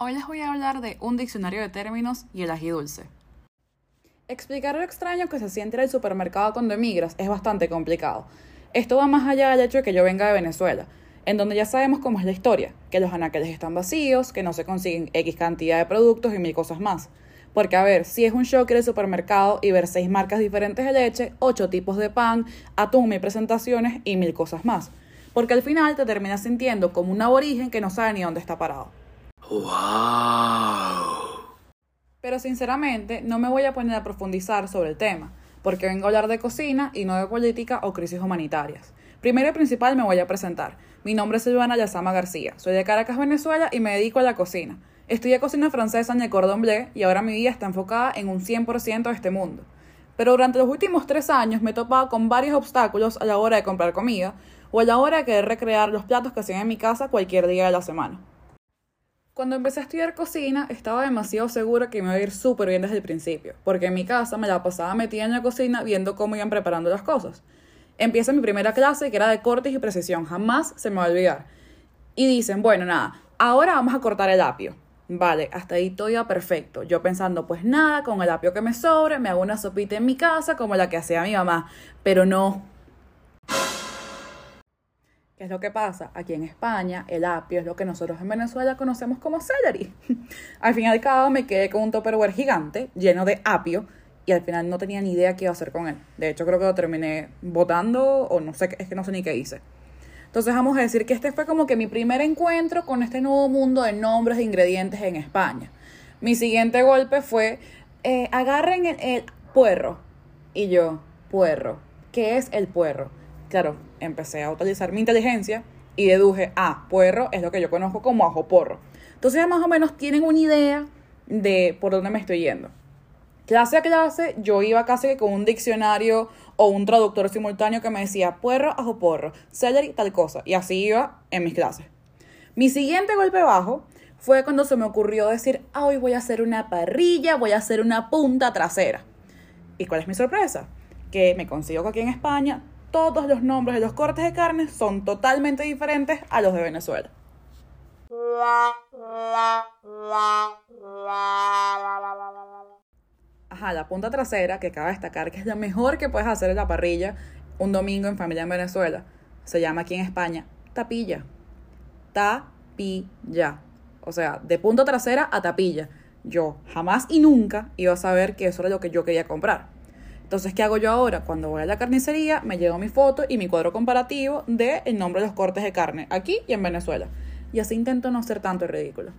Hoy les voy a hablar de un diccionario de términos y el ají dulce. Explicar lo extraño que se siente en el supermercado cuando emigras es bastante complicado. Esto va más allá del hecho de que yo venga de Venezuela, en donde ya sabemos cómo es la historia, que los anaqueles están vacíos, que no se consiguen X cantidad de productos y mil cosas más. Porque a ver, si es un shock ir al supermercado y ver seis marcas diferentes de leche, ocho tipos de pan, atún, mil presentaciones y mil cosas más. Porque al final te terminas sintiendo como un aborigen que no sabe ni dónde está parado. ¡Wow! Pero sinceramente no me voy a poner a profundizar sobre el tema, porque vengo a hablar de cocina y no de política o crisis humanitarias. Primero y principal me voy a presentar. Mi nombre es Silvana Yazama García, soy de Caracas, Venezuela y me dedico a la cocina. Estudié cocina francesa en el Cordon Bleu y ahora mi vida está enfocada en un 100% de este mundo. Pero durante los últimos tres años me he topado con varios obstáculos a la hora de comprar comida o a la hora de querer recrear los platos que hacían en mi casa cualquier día de la semana. Cuando empecé a estudiar cocina, estaba demasiado segura que me iba a ir súper bien desde el principio, porque en mi casa me la pasaba metida en la cocina viendo cómo iban preparando las cosas. Empieza mi primera clase, que era de cortes y precisión, jamás se me va a olvidar. Y dicen, bueno, nada, ahora vamos a cortar el apio. Vale, hasta ahí todo iba perfecto. Yo pensando, pues nada, con el apio que me sobre, me hago una sopita en mi casa como la que hacía mi mamá. Pero no, ¿Qué es lo que pasa? Aquí en España, el apio es lo que nosotros en Venezuela conocemos como celery. al fin y al cabo, me quedé con un topperware gigante lleno de apio y al final no tenía ni idea qué iba a hacer con él. De hecho, creo que lo terminé botando o no sé, es que no sé ni qué hice. Entonces, vamos a decir que este fue como que mi primer encuentro con este nuevo mundo de nombres e ingredientes en España. Mi siguiente golpe fue, eh, agarren el puerro. Y yo, puerro. ¿Qué es el puerro? Claro, empecé a utilizar mi inteligencia y deduje, ah, puerro es lo que yo conozco como ajo porro. Entonces más o menos tienen una idea de por dónde me estoy yendo. Clase a clase, yo iba casi con un diccionario o un traductor simultáneo que me decía puerro, ajo porro, celery, tal cosa. Y así iba en mis clases. Mi siguiente golpe bajo fue cuando se me ocurrió decir, ah, hoy voy a hacer una parrilla, voy a hacer una punta trasera. ¿Y cuál es mi sorpresa? Que me consigo que aquí en España todos los nombres de los cortes de carne son totalmente diferentes a los de Venezuela. Ajá, la punta trasera, que cabe destacar que es la mejor que puedes hacer en la parrilla un domingo en familia en Venezuela, se llama aquí en España tapilla. Tapilla. O sea, de punta trasera a tapilla. Yo jamás y nunca iba a saber que eso era lo que yo quería comprar. Entonces, ¿qué hago yo ahora? Cuando voy a la carnicería, me llevo mi foto y mi cuadro comparativo de el nombre de los cortes de carne, aquí y en Venezuela. Y así intento no ser tanto ridículo.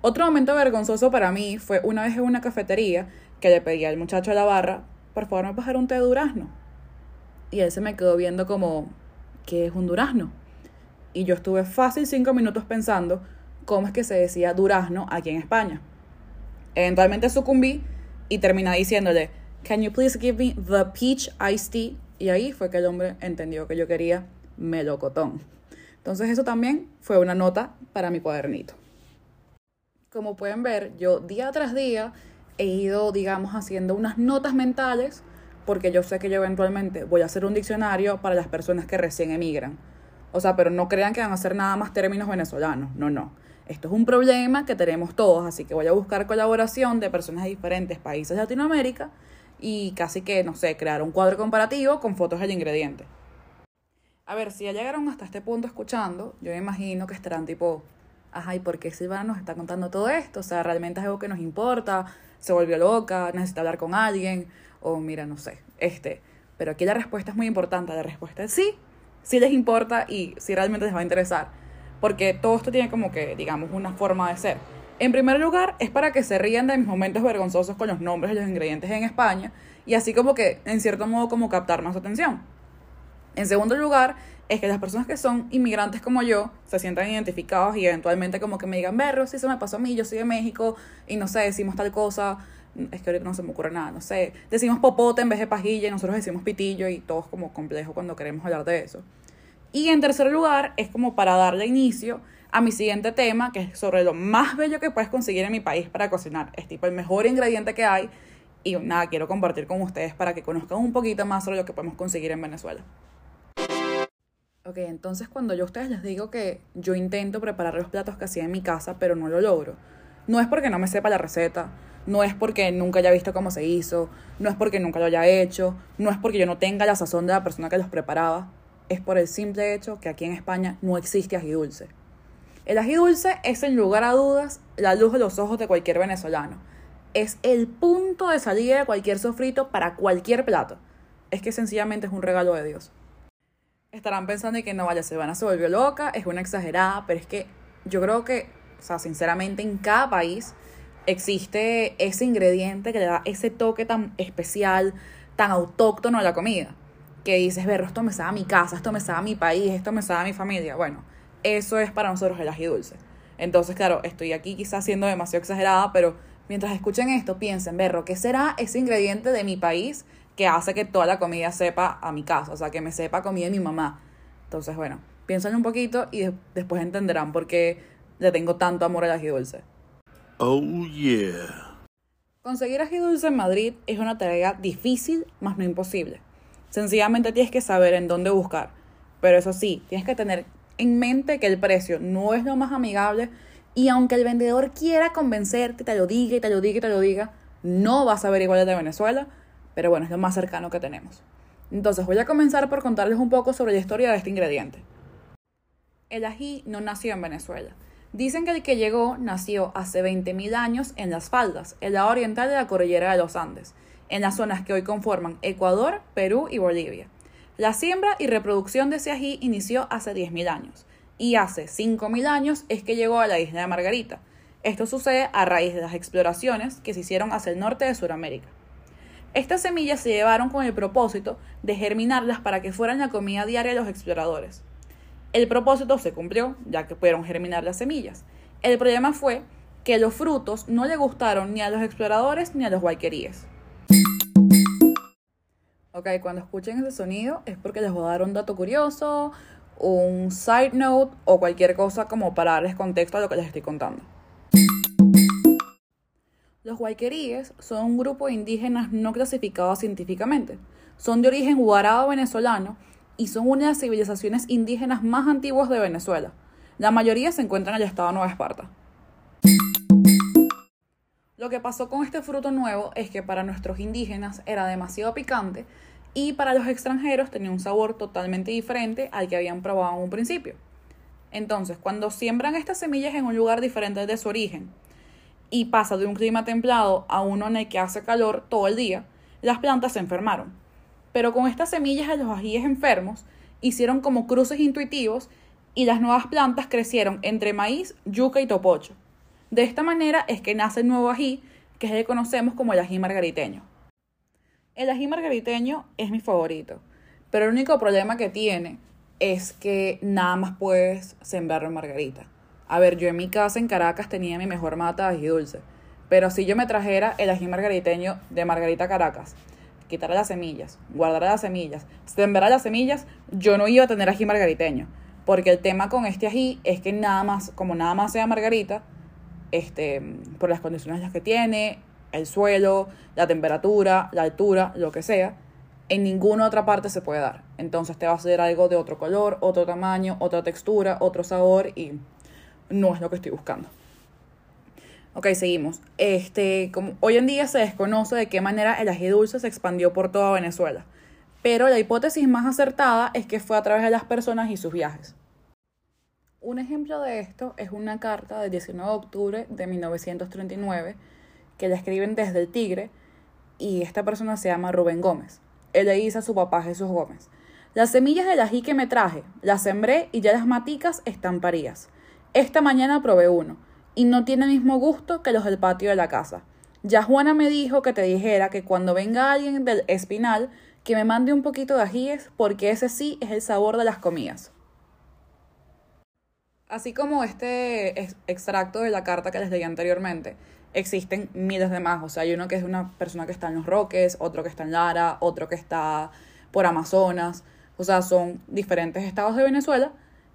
Otro momento vergonzoso para mí fue una vez en una cafetería que le pedí al muchacho de la barra, por favor me pasar un té de durazno. Y él se me quedó viendo como, ¿qué es un durazno? Y yo estuve fácil cinco minutos pensando cómo es que se decía durazno aquí en España. Eventualmente sucumbí y terminé diciéndole, Can you please give me the peach iced tea? Y ahí fue que el hombre entendió que yo quería melocotón. Entonces eso también fue una nota para mi cuadernito. Como pueden ver, yo día tras día he ido, digamos, haciendo unas notas mentales porque yo sé que yo eventualmente voy a hacer un diccionario para las personas que recién emigran. O sea, pero no crean que van a hacer nada más términos venezolanos. No, no. Esto es un problema que tenemos todos, así que voy a buscar colaboración de personas de diferentes países de Latinoamérica y casi que, no sé, crear un cuadro comparativo con fotos del ingrediente. A ver, si ya llegaron hasta este punto escuchando, yo me imagino que estarán tipo, ajá, ¿y por qué Silvana nos está contando todo esto? O sea, ¿realmente es algo que nos importa? ¿Se volvió loca? ¿Necesita hablar con alguien? O mira, no sé, este. Pero aquí la respuesta es muy importante. La respuesta es sí, sí les importa y sí realmente les va a interesar. Porque todo esto tiene como que, digamos, una forma de ser. En primer lugar, es para que se rían de mis momentos vergonzosos con los nombres de los ingredientes en España y así como que, en cierto modo, como captar más atención. En segundo lugar, es que las personas que son inmigrantes como yo se sientan identificados y eventualmente como que me digan, berro, si se me pasó a mí, yo soy de México y no sé, decimos tal cosa, es que ahorita no se me ocurre nada, no sé, decimos popote en vez de pajilla y nosotros decimos pitillo y todo como complejo cuando queremos hablar de eso. Y en tercer lugar, es como para darle inicio a mi siguiente tema, que es sobre lo más bello que puedes conseguir en mi país para cocinar. Es tipo el mejor ingrediente que hay. Y nada, quiero compartir con ustedes para que conozcan un poquito más sobre lo que podemos conseguir en Venezuela. Ok, entonces cuando yo a ustedes les digo que yo intento preparar los platos que hacía en mi casa, pero no lo logro, No es porque no me sepa la receta, no es porque nunca haya visto cómo se hizo, no es porque nunca lo haya hecho, no es porque yo no tenga la sazón de la persona que los preparaba, es por el simple hecho que aquí en España no existe ají dulce. El ají dulce es, en lugar a dudas, la luz de los ojos de cualquier venezolano. Es el punto de salida de cualquier sofrito para cualquier plato. Es que sencillamente es un regalo de Dios. Estarán pensando que no vaya, se van a se volvió loca, es una exagerada, pero es que yo creo que, o sea, sinceramente en cada país existe ese ingrediente que le da ese toque tan especial, tan autóctono a la comida. Que dices, ver, esto me sabe a mi casa, esto me sabe a mi país, esto me sabe a mi familia. Bueno, eso es para nosotros el ají dulce. Entonces, claro, estoy aquí quizás siendo demasiado exagerada, pero mientras escuchen esto, piensen, berro, ¿qué será ese ingrediente de mi país que hace que toda la comida sepa a mi casa? O sea, que me sepa comida de mi mamá. Entonces, bueno, piensen un poquito y después entenderán por qué le tengo tanto amor al ají dulce. Oh, yeah. Conseguir ají dulce en Madrid es una tarea difícil, más no imposible. Sencillamente tienes que saber en dónde buscar. Pero eso sí, tienes que tener en mente que el precio no es lo más amigable y aunque el vendedor quiera convencerte, te lo diga y te lo diga y te lo diga, no vas a ver igual de Venezuela, pero bueno, es lo más cercano que tenemos. Entonces voy a comenzar por contarles un poco sobre la historia de este ingrediente. El ají no nació en Venezuela. Dicen que el que llegó nació hace 20.000 años en las faldas, en la oriental de la cordillera de los Andes, en las zonas que hoy conforman Ecuador, Perú y Bolivia. La siembra y reproducción de ese ají inició hace 10.000 años, y hace 5.000 años es que llegó a la isla de Margarita. Esto sucede a raíz de las exploraciones que se hicieron hacia el norte de Sudamérica. Estas semillas se llevaron con el propósito de germinarlas para que fueran la comida diaria de los exploradores. El propósito se cumplió, ya que pudieron germinar las semillas. El problema fue que los frutos no le gustaron ni a los exploradores ni a los guayqueríes. Ok, cuando escuchen ese sonido es porque les voy a dar un dato curioso, un side note o cualquier cosa como para darles contexto a lo que les estoy contando. Los guayqueríes son un grupo de indígenas no clasificados científicamente. Son de origen guarado venezolano y son una de las civilizaciones indígenas más antiguas de Venezuela. La mayoría se encuentran en el estado de Nueva Esparta. Lo que pasó con este fruto nuevo es que para nuestros indígenas era demasiado picante y para los extranjeros tenía un sabor totalmente diferente al que habían probado en un principio. Entonces, cuando siembran estas semillas en un lugar diferente de su origen y pasa de un clima templado a uno en el que hace calor todo el día, las plantas se enfermaron pero con estas semillas de los ajíes enfermos hicieron como cruces intuitivos y las nuevas plantas crecieron entre maíz, yuca y topocho. De esta manera es que nace el nuevo ají, que es el que conocemos como el ají margariteño. El ají margariteño es mi favorito, pero el único problema que tiene es que nada más puedes sembrarlo en margarita. A ver, yo en mi casa en Caracas tenía mi mejor mata de ají dulce, pero si yo me trajera el ají margariteño de Margarita Caracas quitar las semillas, guardar las semillas, sembrar las semillas, yo no iba a tener ají margariteño. Porque el tema con este ají es que nada más, como nada más sea margarita, este, por las condiciones las que tiene, el suelo, la temperatura, la altura, lo que sea, en ninguna otra parte se puede dar. Entonces te va a hacer algo de otro color, otro tamaño, otra textura, otro sabor y no es lo que estoy buscando. Ok, seguimos. Este, como hoy en día se desconoce de qué manera el ají dulce se expandió por toda Venezuela, pero la hipótesis más acertada es que fue a través de las personas y sus viajes. Un ejemplo de esto es una carta del 19 de octubre de 1939 que la escriben desde el Tigre y esta persona se llama Rubén Gómez. Él le dice a su papá Jesús Gómez, las semillas del ají que me traje, las sembré y ya las maticas están. Esta mañana probé uno y no tiene el mismo gusto que los del patio de la casa. Ya Juana me dijo que te dijera que cuando venga alguien del espinal, que me mande un poquito de ajíes, porque ese sí es el sabor de las comidas. Así como este extracto de la carta que les leí anteriormente, existen miles de más. O sea, hay uno que es una persona que está en Los Roques, otro que está en Lara, otro que está por Amazonas. O sea, son diferentes estados de Venezuela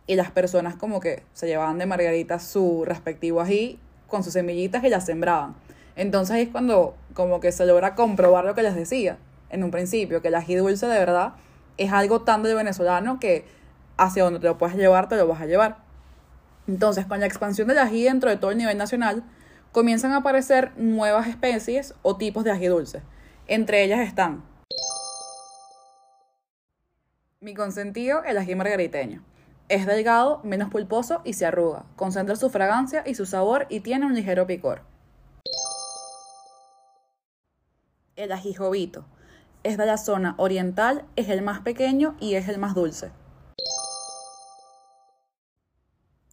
y las personas como que se llevaban de margarita su respectivo ají con sus semillitas y las sembraban. Entonces es cuando como que se logra comprobar lo que les decía en un principio, que el ají dulce de verdad es algo tan de venezolano que hacia donde te lo puedes llevar, te lo vas a llevar. Entonces, con la expansión del ají dentro de todo el nivel nacional, comienzan a aparecer nuevas especies o tipos de ají dulce. Entre ellas están mi consentido, el ají margariteño. Es delgado, menos pulposo y se arruga. Concentra su fragancia y su sabor y tiene un ligero picor. El ají jovito. Es de la zona oriental, es el más pequeño y es el más dulce.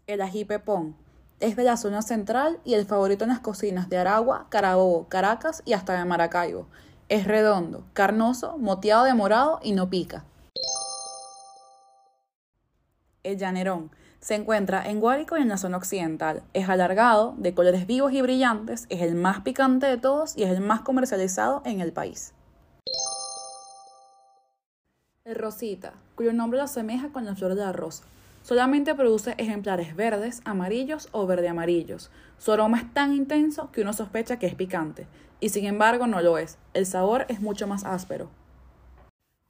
El ají pepón. Es de la zona central y el favorito en las cocinas de Aragua, Carabobo, Caracas y hasta de Maracaibo. Es redondo, carnoso, moteado de morado y no pica. El llanerón se encuentra en Guárico y en la zona occidental. Es alargado, de colores vivos y brillantes, es el más picante de todos y es el más comercializado en el país. El rosita, cuyo nombre lo asemeja con la flor de la rosa. Solamente produce ejemplares verdes, amarillos o verde amarillos. Su aroma es tan intenso que uno sospecha que es picante, y sin embargo no lo es. El sabor es mucho más áspero.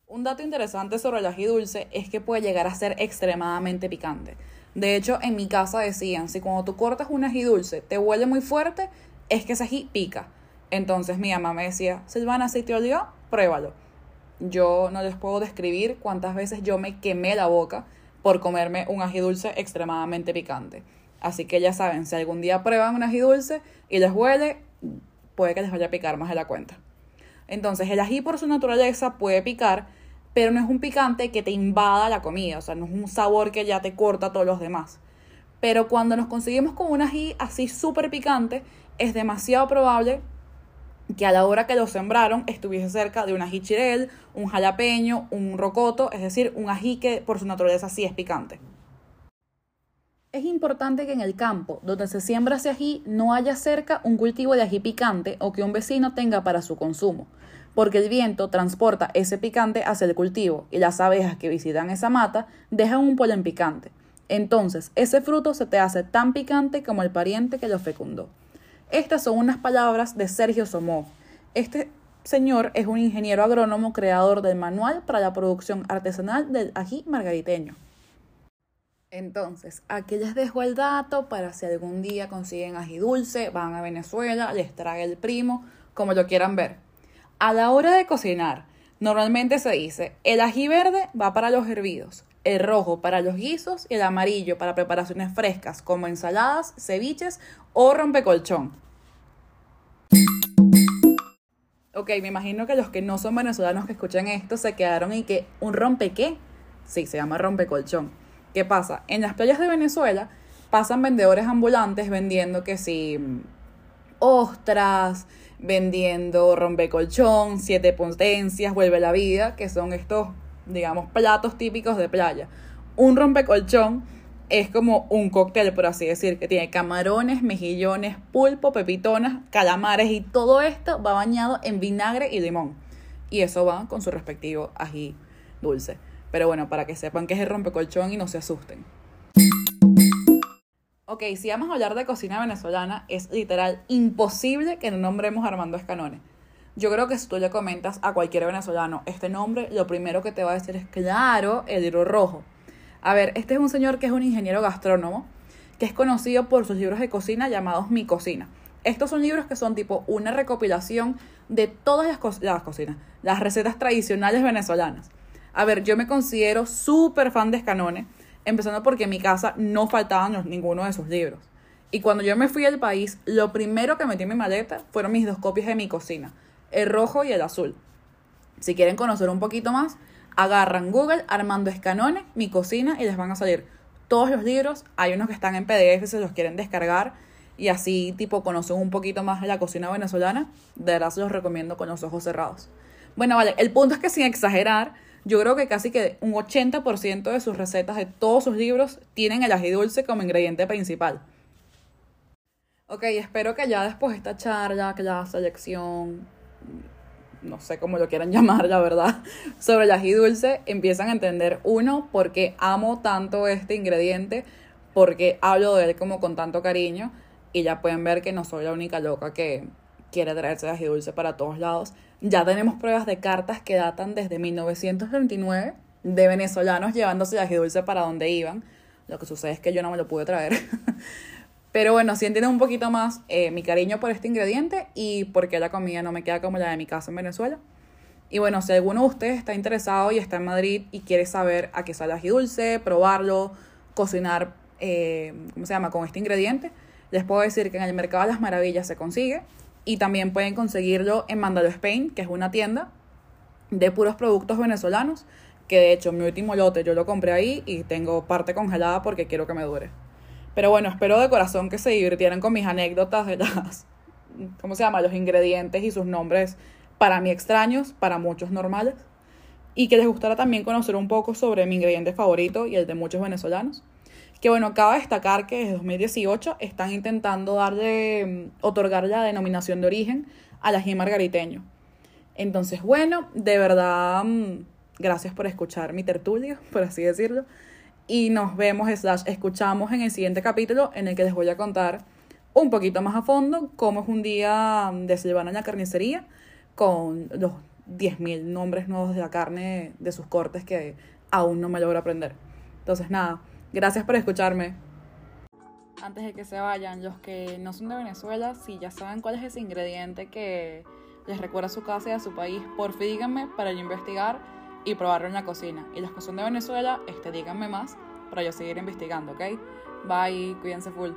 Un dato interesante sobre el ají dulce es que puede llegar a ser extremadamente picante. De hecho, en mi casa decían, si cuando tú cortas un ají dulce te huele muy fuerte, es que ese ají pica. Entonces mi mamá me decía, Silvana, si te olió, pruébalo. Yo no les puedo describir cuántas veces yo me quemé la boca por comerme un ají dulce extremadamente picante. Así que ya saben, si algún día prueban un ají dulce y les huele, puede que les vaya a picar más de la cuenta. Entonces, el ají por su naturaleza puede picar, pero no es un picante que te invada la comida, o sea, no es un sabor que ya te corta todos los demás. Pero cuando nos conseguimos con un ají así súper picante, es demasiado probable que a la hora que lo sembraron estuviese cerca de un ají chirel, un jalapeño, un rocoto, es decir, un ají que por su naturaleza sí es picante. Es importante que en el campo donde se siembra ese ají no haya cerca un cultivo de ají picante o que un vecino tenga para su consumo porque el viento transporta ese picante hacia el cultivo y las abejas que visitan esa mata dejan un polen picante. Entonces, ese fruto se te hace tan picante como el pariente que lo fecundó. Estas son unas palabras de Sergio Somó. Este señor es un ingeniero agrónomo creador del manual para la producción artesanal del ají margariteño. Entonces, aquí les dejo el dato para si algún día consiguen ají dulce, van a Venezuela, les trae el primo, como lo quieran ver. A la hora de cocinar, normalmente se dice, el ají verde va para los hervidos, el rojo para los guisos y el amarillo para preparaciones frescas como ensaladas, ceviches o rompecolchón. Ok, me imagino que los que no son venezolanos que escuchan esto se quedaron y que un rompe qué? Sí, se llama rompecolchón. ¿Qué pasa? En las playas de Venezuela pasan vendedores ambulantes vendiendo que si ostras, vendiendo rompecolchón, siete potencias, vuelve la vida, que son estos, digamos, platos típicos de playa. Un rompecolchón es como un cóctel, por así decir, que tiene camarones, mejillones, pulpo, pepitonas, calamares y todo esto va bañado en vinagre y limón. Y eso va con su respectivo ají dulce. Pero bueno, para que sepan que es el rompecolchón y no se asusten. Ok, si vamos a hablar de cocina venezolana, es literal imposible que no nombremos Armando Escanone. Yo creo que si tú le comentas a cualquier venezolano este nombre, lo primero que te va a decir es, claro, el libro rojo. A ver, este es un señor que es un ingeniero gastrónomo, que es conocido por sus libros de cocina llamados Mi Cocina. Estos son libros que son tipo una recopilación de todas las, las cocinas, las recetas tradicionales venezolanas. A ver, yo me considero súper fan de Escanone empezando porque en mi casa no faltaban ninguno de sus libros. Y cuando yo me fui al país, lo primero que metí en mi maleta fueron mis dos copias de mi cocina, el rojo y el azul. Si quieren conocer un poquito más, agarran Google Armando Escanone, mi cocina, y les van a salir todos los libros. Hay unos que están en PDF, si los quieren descargar y así tipo conocen un poquito más de la cocina venezolana. De verdad se los recomiendo con los ojos cerrados. Bueno, vale, el punto es que sin exagerar, yo creo que casi que un 80% de sus recetas de todos sus libros tienen el ají dulce como ingrediente principal. Ok, espero que ya después de esta charla, que la selección, no sé cómo lo quieran llamar, la verdad, sobre el ají dulce, empiezan a entender, uno, por qué amo tanto este ingrediente, porque hablo de él como con tanto cariño, y ya pueden ver que no soy la única loca que quiere traerse ají dulce para todos lados. Ya tenemos pruebas de cartas que datan desde 1929 de venezolanos llevándose ají dulce para donde iban. Lo que sucede es que yo no me lo pude traer. Pero bueno, si entienden un poquito más eh, mi cariño por este ingrediente y por qué la comida no me queda como la de mi casa en Venezuela. Y bueno, si alguno de ustedes está interesado y está en Madrid y quiere saber a qué sale ají dulce, probarlo, cocinar, eh, ¿cómo se llama?, con este ingrediente, les puedo decir que en el Mercado de las Maravillas se consigue y también pueden conseguirlo en Mandalo Spain, que es una tienda de puros productos venezolanos, que de hecho mi último lote yo lo compré ahí y tengo parte congelada porque quiero que me dure. Pero bueno, espero de corazón que se divirtieran con mis anécdotas de las, ¿cómo se llama? Los ingredientes y sus nombres para mí extraños, para muchos normales. Y que les gustara también conocer un poco sobre mi ingrediente favorito y el de muchos venezolanos. Que bueno, cabe destacar que desde 2018 están intentando darle, mm, otorgar la denominación de origen al ají margariteño. Entonces, bueno, de verdad, mm, gracias por escuchar mi tertulio, por así decirlo. Y nos vemos, slash, escuchamos en el siguiente capítulo en el que les voy a contar un poquito más a fondo cómo es un día de Silvana en la carnicería con los 10.000 nombres nuevos de la carne de sus cortes que aún no me logro aprender. Entonces, nada, gracias por escucharme. Antes de que se vayan, los que no son de Venezuela, si ya saben cuál es ese ingrediente que les recuerda a su casa y a su país, por fin díganme para yo investigar y probarlo en la cocina. Y los que son de Venezuela, este, díganme más para yo seguir investigando, ¿ok? Bye, cuídense full.